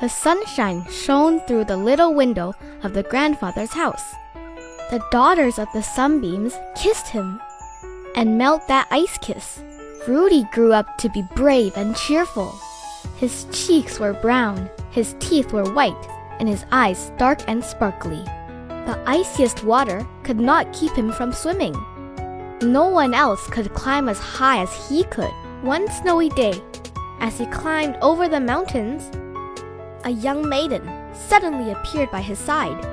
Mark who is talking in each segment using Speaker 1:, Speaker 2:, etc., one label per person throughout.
Speaker 1: The sunshine shone through the little window of the grandfather's house. The daughters of the sunbeams kissed him and melt that ice kiss. Rudy grew up to be brave and cheerful. His cheeks were brown, his teeth were white, and his eyes dark and sparkly. The iciest water could not keep him from swimming. No one else could climb as high as he could. One snowy day, as he climbed over the mountains, a young maiden suddenly appeared by his side.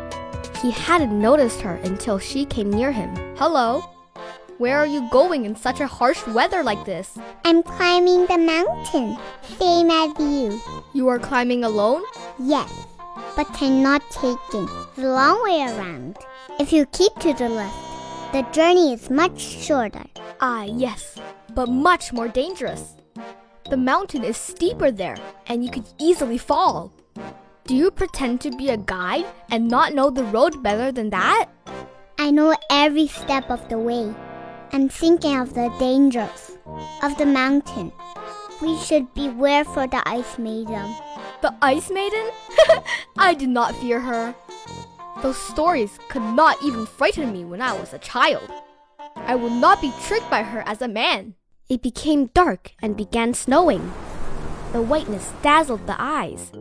Speaker 1: He hadn't noticed her until she came near him. Hello, where are you going in such a harsh weather like this?
Speaker 2: I'm climbing the mountain, same as you.
Speaker 1: You are climbing alone?
Speaker 2: Yes, but I'm not taking the long way around. If you keep to the left, the journey is much shorter.
Speaker 1: Ah, yes, but much more dangerous. The mountain is steeper there, and you could easily fall. Do you pretend to be a guide and not know the road better than that?
Speaker 2: I know every step of the way. I'm thinking of the dangers of the mountain. We should beware for the ice maiden.
Speaker 1: The Ice Maiden? I did not fear her. Those stories could not even frighten me when I was a child. I will not be tricked by her as a man. It became dark and began snowing. The whiteness dazzled the eyes.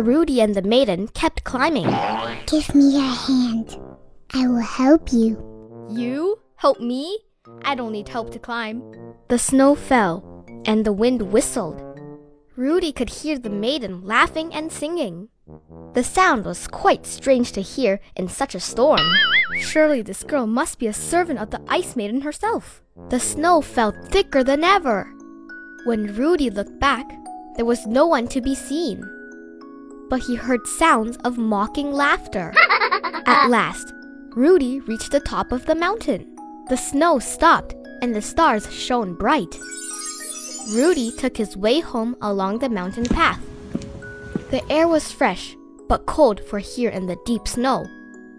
Speaker 1: Rudy and the maiden kept climbing.
Speaker 2: Give me your hand. I will help you.
Speaker 1: You? Help me? I don't need help to climb. The snow fell, and the wind whistled. Rudy could hear the maiden laughing and singing. The sound was quite strange to hear in such a storm. Surely this girl must be a servant of the Ice Maiden herself. The snow fell thicker than ever. When Rudy looked back, there was no one to be seen. But he heard sounds of mocking laughter. At last, Rudy reached the top of the mountain. The snow stopped and the stars shone bright. Rudy took his way home along the mountain path. The air was fresh, but cold for here in the deep snow.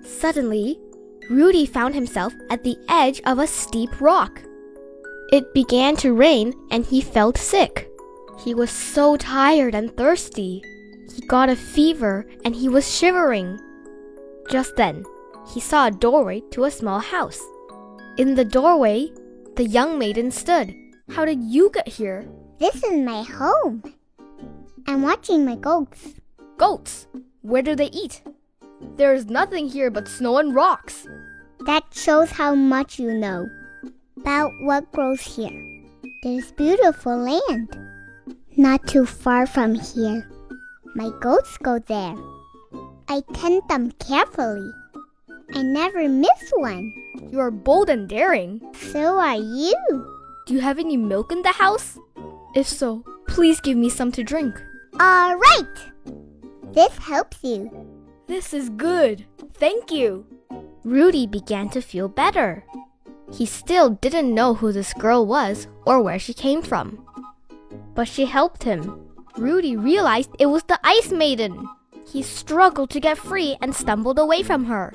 Speaker 1: Suddenly, Rudy found himself at the edge of a steep rock. It began to rain and he felt sick. He was so tired and thirsty. He got a fever and he was shivering. Just then, he saw a doorway to a small house. In the doorway, the young maiden stood. How did you get here?
Speaker 2: This is my home. I'm watching my goats.
Speaker 1: Goats. Where do they eat? There is nothing here but snow and rocks.
Speaker 2: That shows how much you know about what grows here. There's beautiful land. Not too far from here. My goats go there. I tend them carefully. I never miss one.
Speaker 1: You are bold and daring.
Speaker 2: So are you.
Speaker 1: Do you have any milk in the house? If so, please give me some to drink.
Speaker 2: All right. This helps you.
Speaker 1: This is good. Thank you. Rudy began to feel better. He still didn't know who this girl was or where she came from. But she helped him. Rudy realized it was the Ice Maiden. He struggled to get free and stumbled away from her.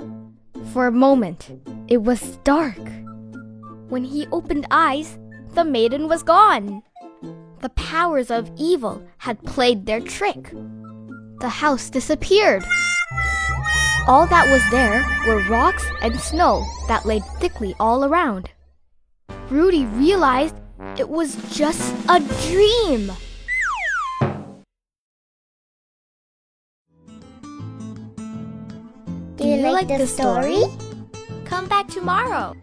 Speaker 1: For a moment, it was dark. When he opened eyes, the maiden was gone. The powers of evil had played their trick. The house disappeared. All that was there were rocks and snow that lay thickly all around. Rudy realized it was just a dream.
Speaker 2: Like, the story?
Speaker 1: Come back tomorrow.